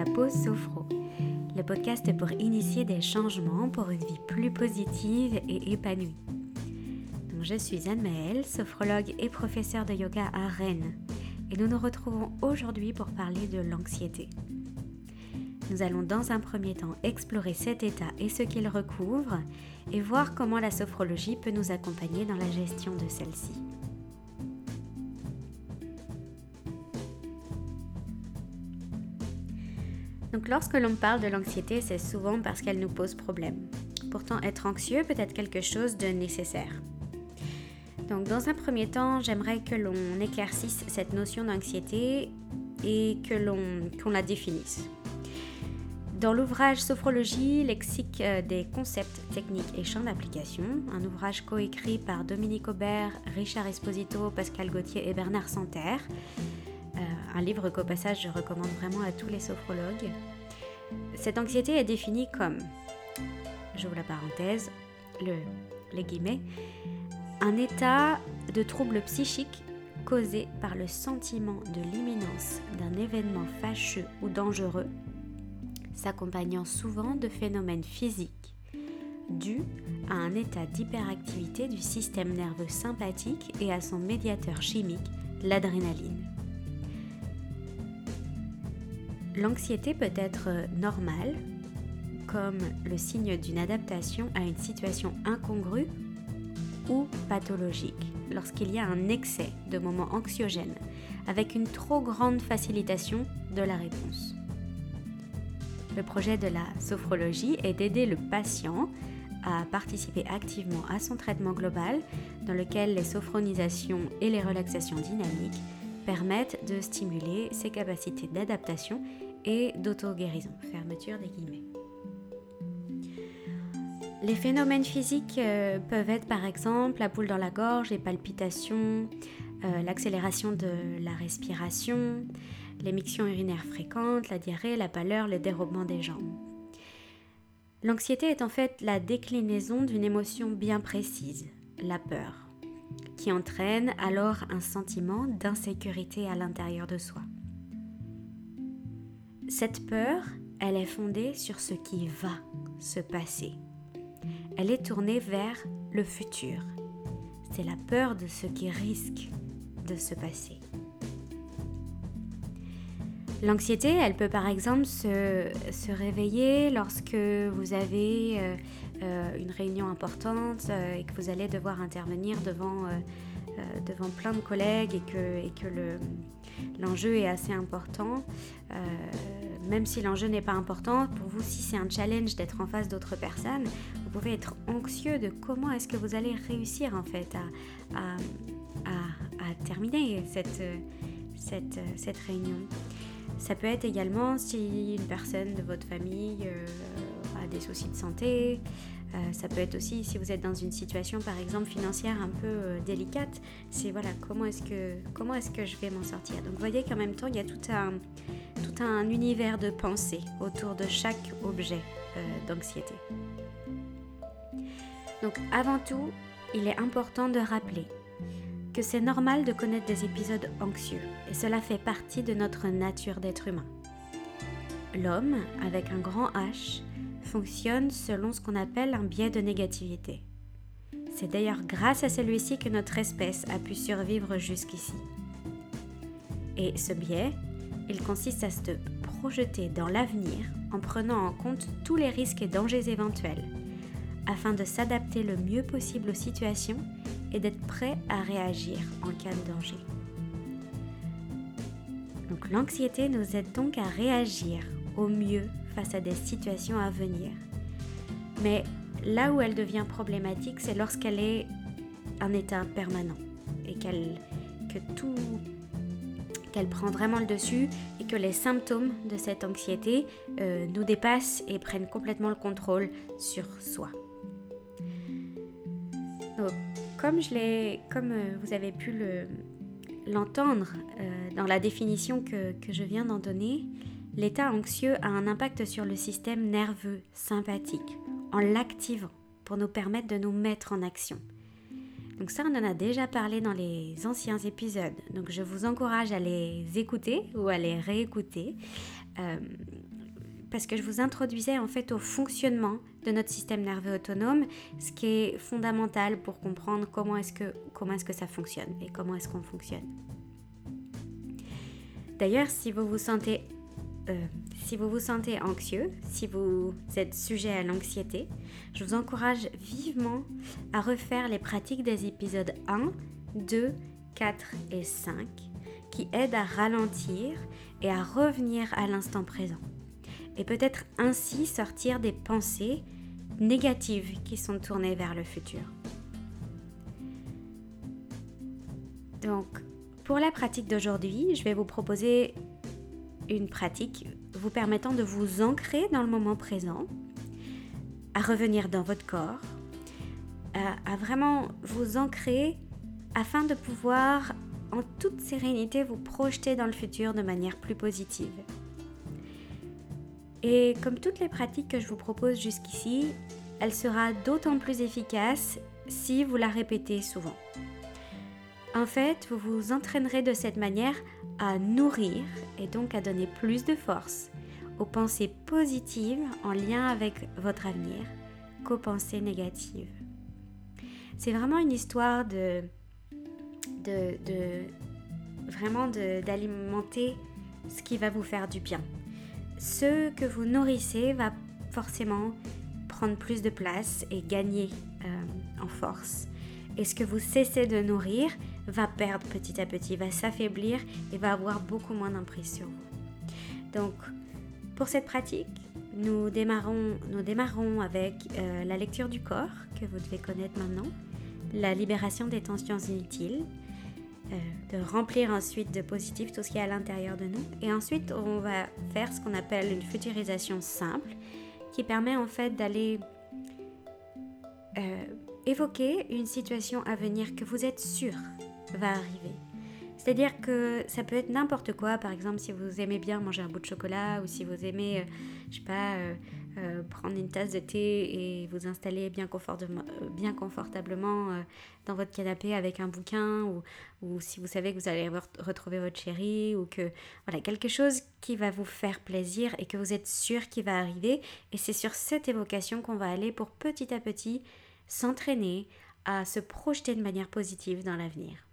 la pause sophro, le podcast pour initier des changements pour une vie plus positive et épanouie. je suis Anne Maëlle, sophrologue et professeure de yoga à Rennes, et nous nous retrouvons aujourd'hui pour parler de l'anxiété. Nous allons dans un premier temps explorer cet état et ce qu'il recouvre et voir comment la sophrologie peut nous accompagner dans la gestion de celle-ci. Lorsque l'on parle de l'anxiété, c'est souvent parce qu'elle nous pose problème. Pourtant, être anxieux peut être quelque chose de nécessaire. Donc dans un premier temps, j'aimerais que l'on éclaircisse cette notion d'anxiété et que l'on qu'on la définisse. Dans l'ouvrage Sophrologie, lexique euh, des concepts techniques et champs d'application, un ouvrage coécrit par Dominique Aubert, Richard Esposito, Pascal Gauthier et Bernard Santerre, un livre qu'au passage je recommande vraiment à tous les sophrologues. Cette anxiété est définie comme, j'ouvre la parenthèse, le, les guillemets, un état de trouble psychique causé par le sentiment de l'imminence d'un événement fâcheux ou dangereux, s'accompagnant souvent de phénomènes physiques dus à un état d'hyperactivité du système nerveux sympathique et à son médiateur chimique, l'adrénaline. L'anxiété peut être normale, comme le signe d'une adaptation à une situation incongrue ou pathologique, lorsqu'il y a un excès de moments anxiogènes, avec une trop grande facilitation de la réponse. Le projet de la sophrologie est d'aider le patient à participer activement à son traitement global, dans lequel les sophronisations et les relaxations dynamiques permettent de stimuler ses capacités d'adaptation et d'auto-guérison. Fermeture des guillemets. Les phénomènes physiques euh, peuvent être par exemple la boule dans la gorge, les palpitations, euh, l'accélération de la respiration, l'émission urinaire fréquente, la diarrhée, la pâleur, le dérobement des jambes. L'anxiété est en fait la déclinaison d'une émotion bien précise, la peur qui entraîne alors un sentiment d'insécurité à l'intérieur de soi. Cette peur, elle est fondée sur ce qui va se passer. Elle est tournée vers le futur. C'est la peur de ce qui risque de se passer. L'anxiété, elle peut par exemple se, réveiller lorsque vous avez euh, euh, une réunion importante euh, et que vous allez devoir intervenir devant, devant plein de collègues et que, et que l'enjeu est assez important. même si l'enjeu n'est pas important, pour vous, si c'est un challenge d'être en face d'autres personnes, vous pouvez être anxieux de comment est-ce que vous allez réussir en fait à, à, terminer cette, cette, cette réunion. Ça peut être également si une personne de votre famille euh, des soucis de santé. Euh, ça peut être aussi si vous êtes dans une situation par exemple financière un peu euh, délicate. C'est voilà comment est-ce que comment est-ce que je vais m'en sortir? Donc vous voyez qu'en même temps il y a tout un tout un univers de pensée autour de chaque objet d'anxiété. Donc avant tout, il est important de rappeler que c'est normal de connaître des épisodes anxieux et cela fait partie de notre nature d'être humain. L'homme, avec un grand H, fonctionne selon ce qu'on appelle un biais de négativité. C'est d'ailleurs grâce à celui-ci que notre espèce a pu survivre jusqu'ici. Et ce biais, il consiste à se projeter dans l'avenir en prenant en compte tous les risques et dangers éventuels, afin de s'adapter le mieux possible aux situations et d'être prêt à réagir en cas de danger. Donc l'anxiété nous aide donc à réagir au mieux face à des situations à venir. Mais là où elle devient problématique, c'est lorsqu'elle est un état permanent et qu'elle que tout qu'elle prend vraiment le dessus et que les symptômes de cette anxiété euh, nous dépassent et prennent complètement le contrôle sur soi. Donc, comme, je comme euh, vous avez pu l'entendre euh, dans la définition que, que je viens d'en donner, l'état anxieux a un impact sur le système nerveux sympathique en l'activant pour nous permettre de nous mettre en action. Donc ça, on en a déjà parlé dans les anciens épisodes. Donc je vous encourage à les écouter ou à les réécouter. Euh, parce que je vous introduisais en fait au fonctionnement de notre système nerveux autonome, ce qui est fondamental pour comprendre comment est-ce que, comment est-ce que ça fonctionne et comment est-ce qu'on fonctionne. D'ailleurs, si vous vous sentez euh, si vous vous sentez anxieux, si vous êtes sujet à l'anxiété, je vous encourage vivement à refaire les pratiques des épisodes 1, 2, 4 et 5 qui aident à ralentir et à revenir à l'instant présent. Et peut-être ainsi sortir des pensées négatives qui sont tournées vers le futur. Donc, pour la pratique d'aujourd'hui, je vais vous proposer une pratique vous permettant de vous ancrer dans le moment présent, à revenir dans votre corps, à, vraiment vous ancrer afin de pouvoir en toute sérénité vous projeter dans le futur de manière plus positive. Et comme toutes les pratiques que je vous propose jusqu'ici, elle sera d'autant plus efficace si vous la répétez souvent. En fait, vous vous entraînerez de cette manière à nourrir et donc à donner plus de force aux pensées positives en lien avec votre avenir qu'aux pensées négatives. C'est vraiment une histoire de, de, de vraiment d'alimenter ce qui va vous faire du bien. Ce que vous nourrissez va forcément prendre plus de place et gagner euh, en force. Et ce que vous cessez de nourrir va perdre petit à petit, va s'affaiblir et va avoir beaucoup moins d'emprise sur vous. Donc, pour cette pratique, nous démarrons, nous démarrons avec euh, la lecture du corps, que vous devez connaître maintenant, la libération des tensions inutiles, euh, de remplir ensuite de positif tout ce qui est à l'intérieur de nous. Et ensuite, on va faire ce qu'on appelle une futurisation simple, qui permet en fait d'aller euh, évoquer une situation à venir que vous êtes sûr va arriver. C'est-à-dire que ça peut être n'importe quoi, par exemple si vous aimez bien manger un bout de chocolat ou si vous aimez, euh, je sais pas, euh, euh, prendre une tasse de thé et vous installer bien, confortablement dans votre canapé avec un bouquin ou, ou, si vous savez que vous allez retrouver votre chérie ou que voilà quelque chose qui va vous faire plaisir et que vous êtes sûr qu'il va arriver et c'est sur cette évocation qu'on va aller pour petit à petit s'entraîner à se projeter de manière positive dans l'avenir.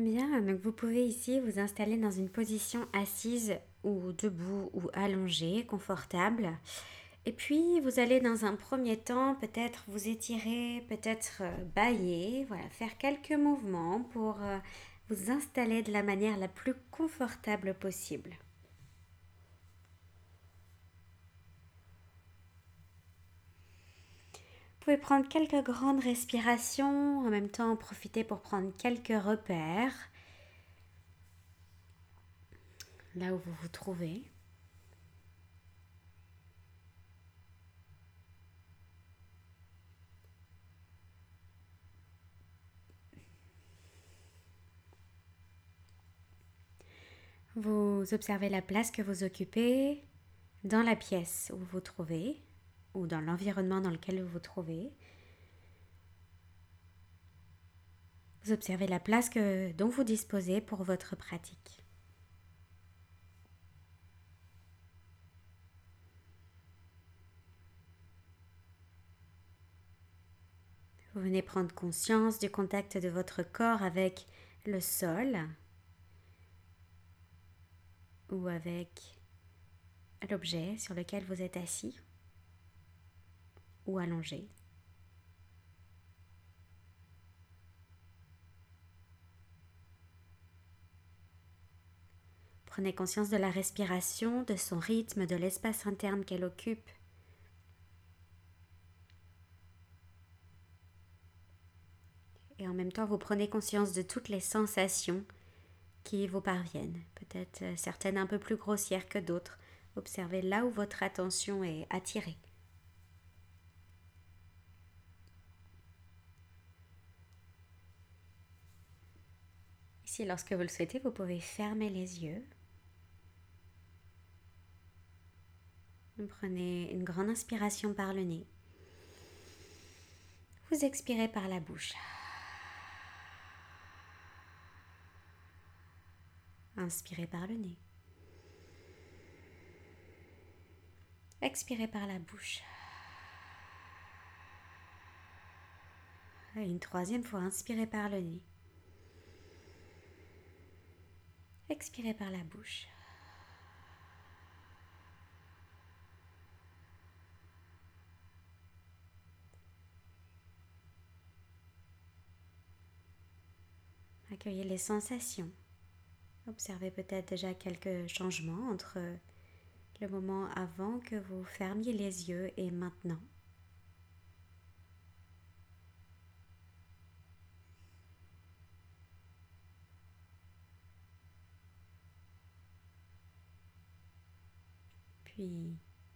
Bien, donc vous pouvez ici vous installer dans une position assise ou debout ou allongée, confortable. Et puis vous allez dans un premier temps peut-être vous étirer, peut-être euh, bailler, voilà, faire quelques mouvements pour euh, vous installer de la manière la plus confortable possible. Pouvez prendre quelques grandes respirations, en même temps profiter pour prendre quelques repères là où vous vous trouvez. Vous observez la place que vous occupez dans la pièce où vous vous trouvez ou dans l'environnement dans lequel vous vous trouvez. Vous observez la place que, dont vous disposez pour votre pratique. Vous venez prendre conscience du contact de votre corps avec le sol ou avec l'objet sur lequel vous êtes assis ou allongé. Prenez conscience de la respiration, de son rythme, de l'espace interne qu'elle occupe. Et en même temps, vous prenez conscience de toutes les sensations qui vous parviennent, peut-être euh, certaines un peu plus grossières que d'autres. Observez là où votre attention est attirée. Ici, lorsque vous le souhaitez, vous pouvez fermer les yeux. prenez une grande inspiration par le nez. Vous expirez par la bouche. Inspirez par le nez. Expirez par la bouche. Et une troisième fois, inspirez par le nez. Expirez par la bouche. Accueillez les sensations. Observez peut-être déjà quelques changements entre le moment avant que vous fermiez les yeux et maintenant.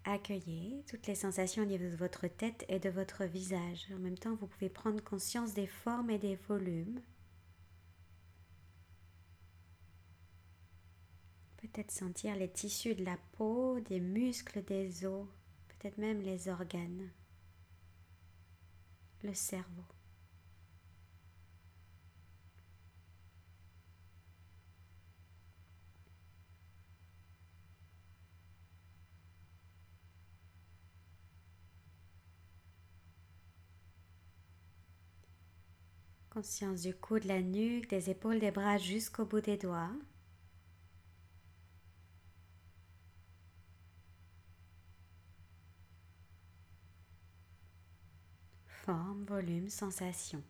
Accueillez toutes les sensations au niveau de votre tête et de votre visage. En même temps, vous pouvez prendre conscience des formes et des volumes Peut-être sentir les tissus de la peau, des muscles, des os, peut-être même les organes, le cerveau. Conscience du cou, de la nuque, des épaules, des bras jusqu'au bout des doigts. forme, volume, sensation.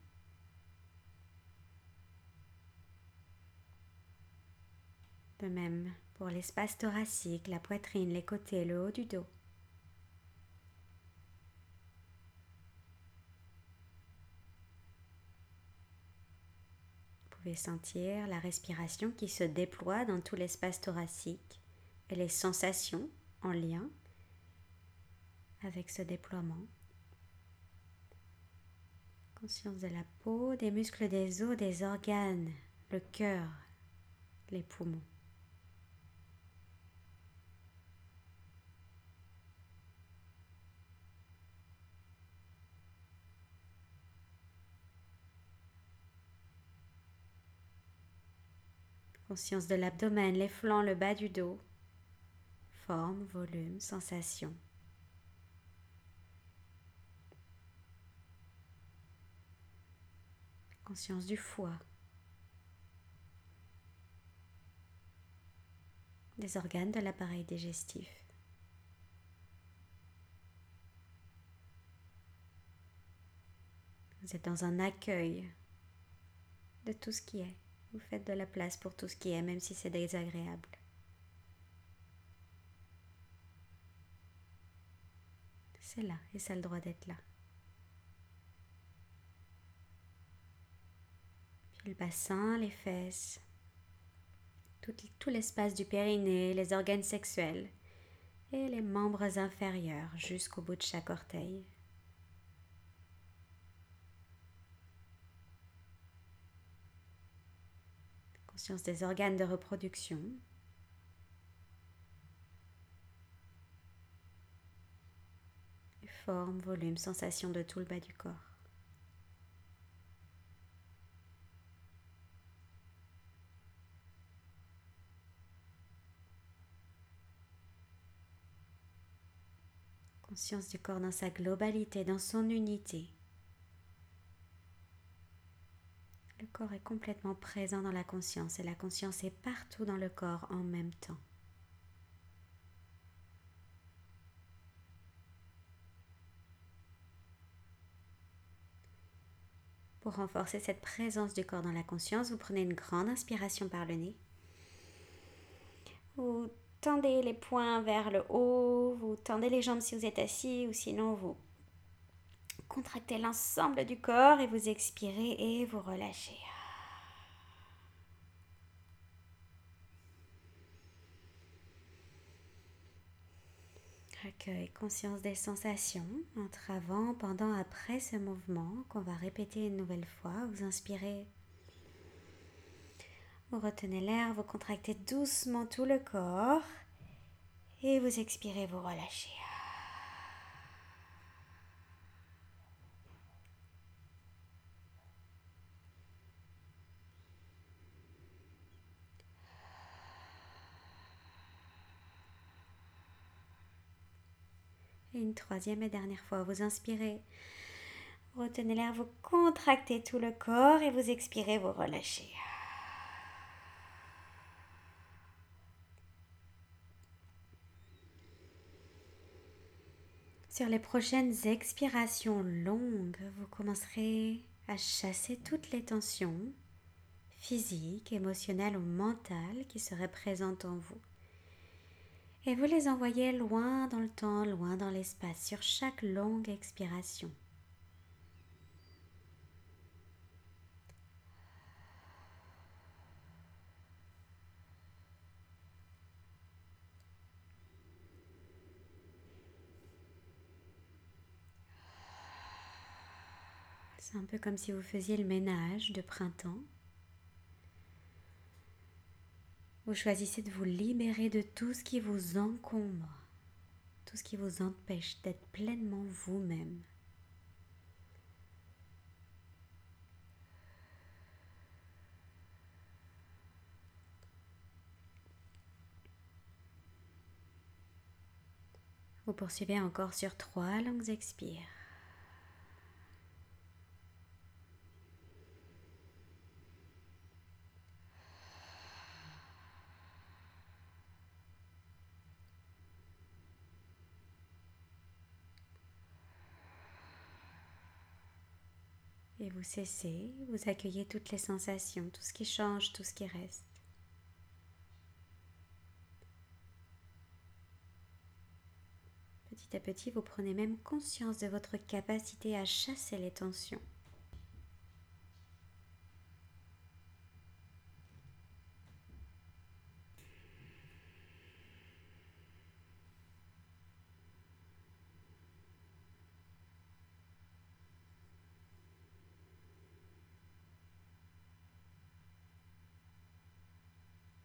De même pour l'espace thoracique, la poitrine, les côtés, le haut du dos. Vous pouvez sentir la respiration qui se déploie dans tout l'espace thoracique et les sensations en lien avec ce déploiement conscience de la peau, des muscles des os, des organes, le cœur, les poumons. Conscience de l'abdomen, les flancs, le bas du dos. Forme, volume, sensation. conscience du foie, des organes de l'appareil digestif. Vous êtes dans un accueil de tout ce qui est. Vous faites de la place pour tout ce qui est, même si c'est désagréable. C'est là et ça a le droit d'être là. le bassin, les fesses, tout, tout l'espace du périnée, les organes sexuels et les membres inférieurs jusqu'au bout de chaque orteil. Conscience des organes de reproduction. Forme, volume, sensation de tout le bas du corps. conscience du corps dans sa globalité, dans son unité. Le corps est complètement présent dans la conscience et la conscience est partout dans le corps en même temps. Pour renforcer cette présence du corps dans la conscience, vous prenez une grande inspiration par le nez. Vous tendez les poings vers le haut, vous tendez les jambes si vous êtes assis ou sinon vous contractez l'ensemble du corps et vous expirez et vous relâchez. Accueil, conscience des sensations entre avant, pendant, après ce mouvement qu'on va répéter une nouvelle fois. Vous inspirez vous retenez l'air, vous contractez doucement tout le corps et vous expirez, vous relâchez. Et une troisième et dernière fois, vous inspirez. Retenez l'air, vous contractez tout le corps et vous expirez, vous relâchez. Sur les prochaines expirations longues, vous commencerez à chasser toutes les tensions physiques, émotionnelles ou mentales qui seraient présentes en vous. Et vous les envoyez loin dans le temps, loin dans l'espace, sur chaque longue expiration. C'est un peu comme si vous faisiez le ménage de printemps. Vous choisissez de vous libérer de tout ce qui vous encombre, tout ce qui vous empêche d'être pleinement vous-même. Vous poursuivez encore sur trois longues expires. Et vous cessez, vous accueillez toutes les sensations, tout ce qui change, tout ce qui reste. Petit à petit, vous prenez même conscience de votre capacité à chasser les tensions.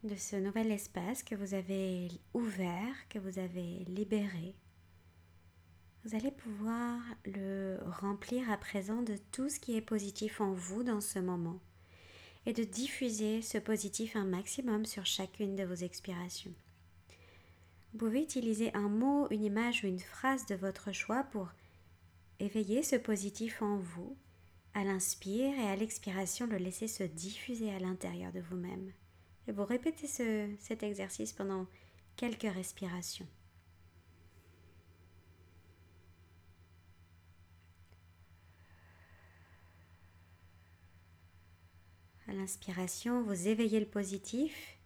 De ce nouvel espace que vous avez ouvert, que vous avez libéré. Vous allez pouvoir le remplir à présent de tout ce qui est positif en vous dans ce moment et de diffuser ce positif un maximum sur chacune de vos expirations. Vous pouvez utiliser un mot, une image ou une phrase de votre choix pour éveiller ce positif en vous. À l'inspire et à l'expiration, le laisser se diffuser à l'intérieur de vous-même. Et vous répétez cet exercice pendant quelques respirations. À l'inspiration, vous éveillez le positif.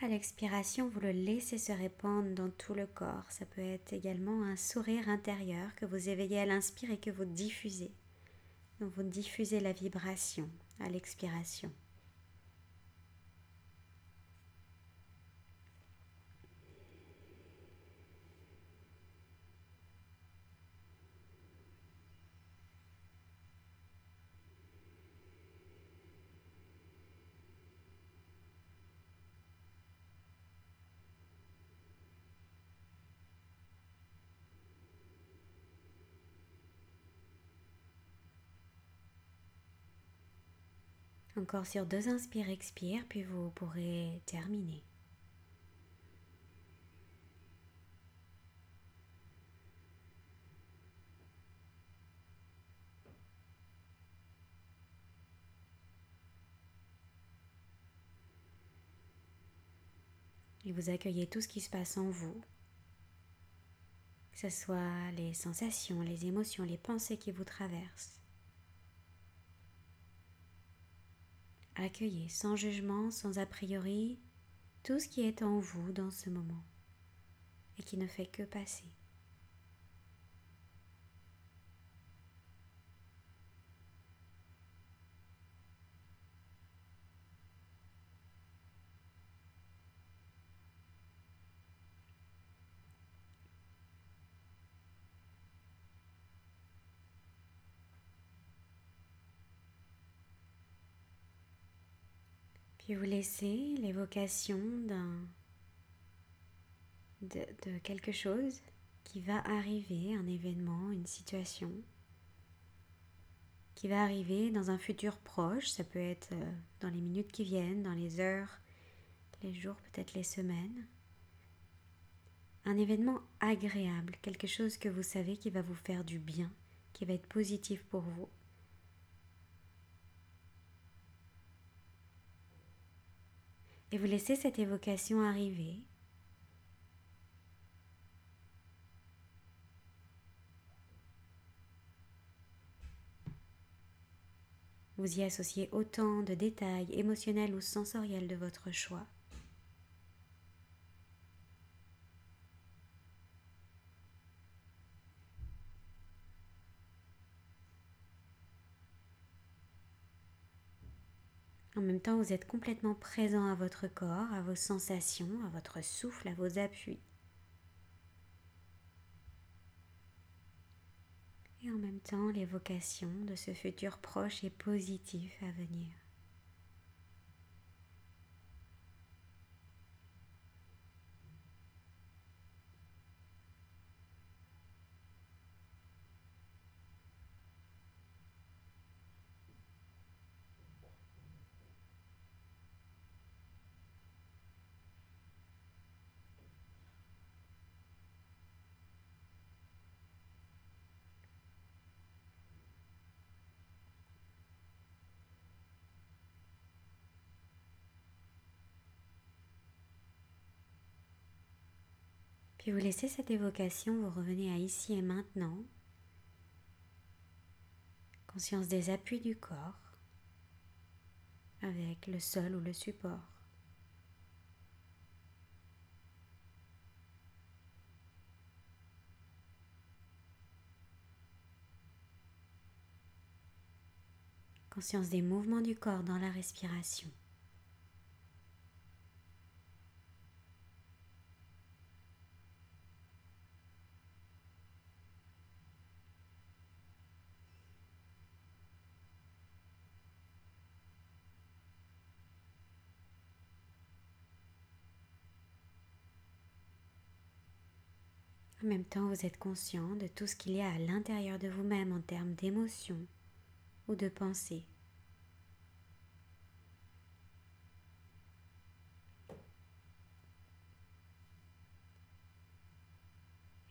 À l'expiration, vous le laissez se répandre dans tout le corps. Ça peut être également un sourire intérieur que vous éveillez à l'inspire et que vous diffusez. Donc vous diffusez la vibration à l'expiration. Encore sur deux inspires, expire, puis vous pourrez terminer. Et vous accueillez tout ce qui se passe en vous, que ce soit les sensations, les émotions, les pensées qui vous traversent. Accueillez sans jugement, sans a priori, tout ce qui est en vous dans ce moment et qui ne fait que passer. Puis vous laissez l'évocation de, quelque chose qui va arriver, un événement, une situation qui va arriver dans un futur proche, ça peut être euh, dans les minutes qui viennent, dans les heures, les jours, peut-être les semaines. un événement agréable, quelque chose que vous savez qui va vous faire du bien, qui va être positif pour vous. Et vous laissez cette évocation arriver. Vous y associez autant de détails émotionnels ou sensoriels de votre choix. En même temps, vous êtes complètement présent à votre corps, à vos sensations, à votre souffle, à vos appuis. Et en même temps, l'évocation de ce futur proche et positif à venir. Puis vous laissez cette évocation, vous revenez à ici et maintenant. Conscience des appuis du corps avec le sol ou le support. Conscience des mouvements du corps dans la respiration. Même temps, vous êtes conscient de tout ce qu'il y a à l'intérieur de vous-même en termes d'émotions ou de pensées.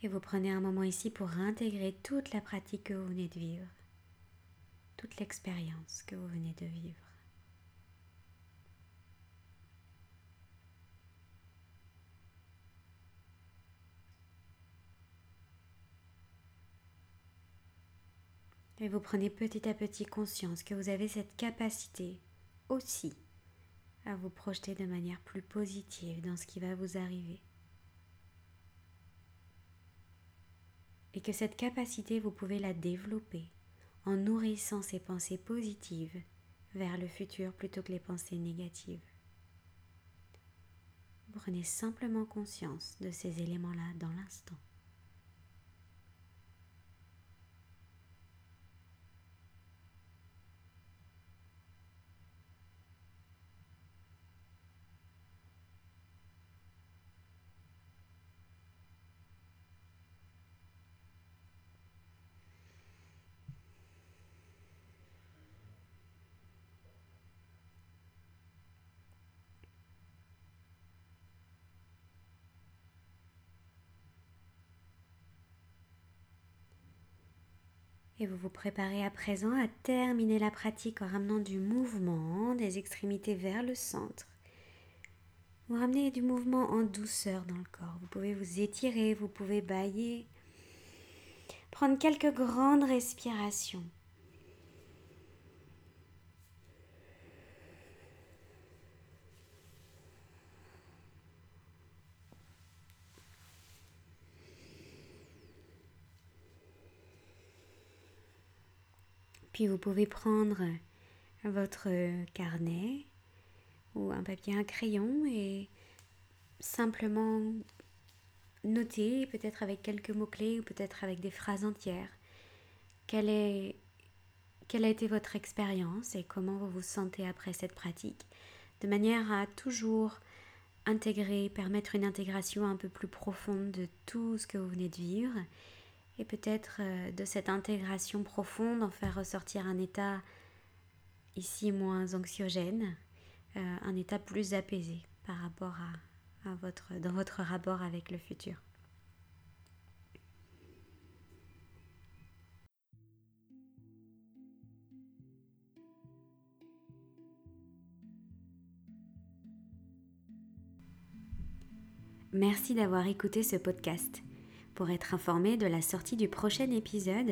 Et vous prenez un moment ici pour intégrer toute la pratique que vous venez de vivre, toute l'expérience que vous venez de vivre. Et vous prenez petit à petit conscience que vous avez cette capacité aussi à vous projeter de manière plus positive dans ce qui va vous arriver. Et que cette capacité, vous pouvez la développer en nourrissant ces pensées positives vers le futur plutôt que les pensées négatives. Vous prenez simplement conscience de ces éléments-là dans l'instant. Et vous vous préparez à présent à terminer la pratique en ramenant du mouvement des extrémités vers le centre. Vous ramenez du mouvement en douceur dans le corps. Vous pouvez vous étirer, vous pouvez bailler. Prendre quelques grandes respirations. Puis vous pouvez prendre votre carnet ou un papier, un crayon et simplement noter, peut-être avec quelques mots-clés ou peut-être avec des phrases entières, quelle, est, quelle a été votre expérience et comment vous vous sentez après cette pratique, de manière à toujours intégrer, permettre une intégration un peu plus profonde de tout ce que vous venez de vivre et peut-être euh, de cette intégration profonde en faire ressortir un état ici moins anxiogène, euh, un état plus apaisé par rapport à, dans votre rapport avec le futur. Merci d'avoir écouté ce podcast. Pour être informé de la sortie du prochain épisode,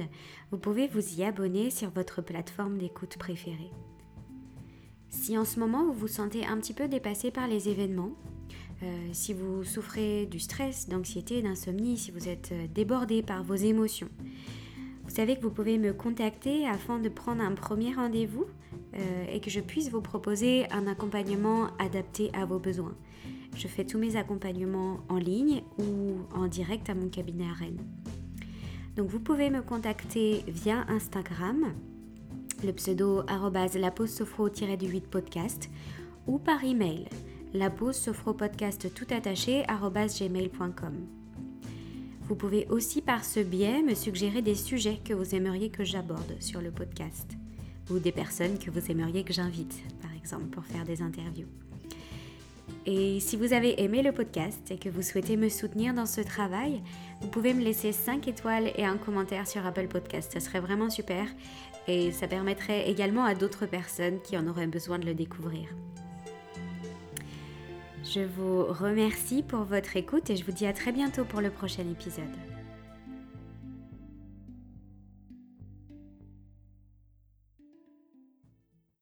vous pouvez vous y abonner sur votre plateforme d'écoute préférée. Si en ce moment vous vous sentez un petit peu dépassé par les événements, euh, si vous souffrez du stress, d'anxiété, d'insomnie, si vous êtes euh, débordé par vos émotions, vous savez que vous pouvez me contacter afin de prendre un premier rendez-vous euh, et que je puisse vous proposer un accompagnement adapté à vos besoins. Je fais tous mes accompagnements en ligne ou en direct à mon cabinet à Rennes. Donc vous pouvez me contacter via Instagram, le pseudo la pause sophro-du-8 podcast ou par email la pause sophro-podcast tout attaché gmail.com. Vous pouvez aussi par ce biais me suggérer des sujets que vous aimeriez que j'aborde sur le podcast ou des personnes que vous aimeriez que j'invite, par exemple, pour faire des interviews. Et si vous avez aimé le podcast et que vous souhaitez me soutenir dans ce travail, vous pouvez me laisser 5 étoiles et un commentaire sur Apple Podcast. Ce serait vraiment super et ça permettrait également à d'autres personnes qui en auraient besoin de le découvrir. Je vous remercie pour votre écoute et je vous dis à très bientôt pour le prochain épisode.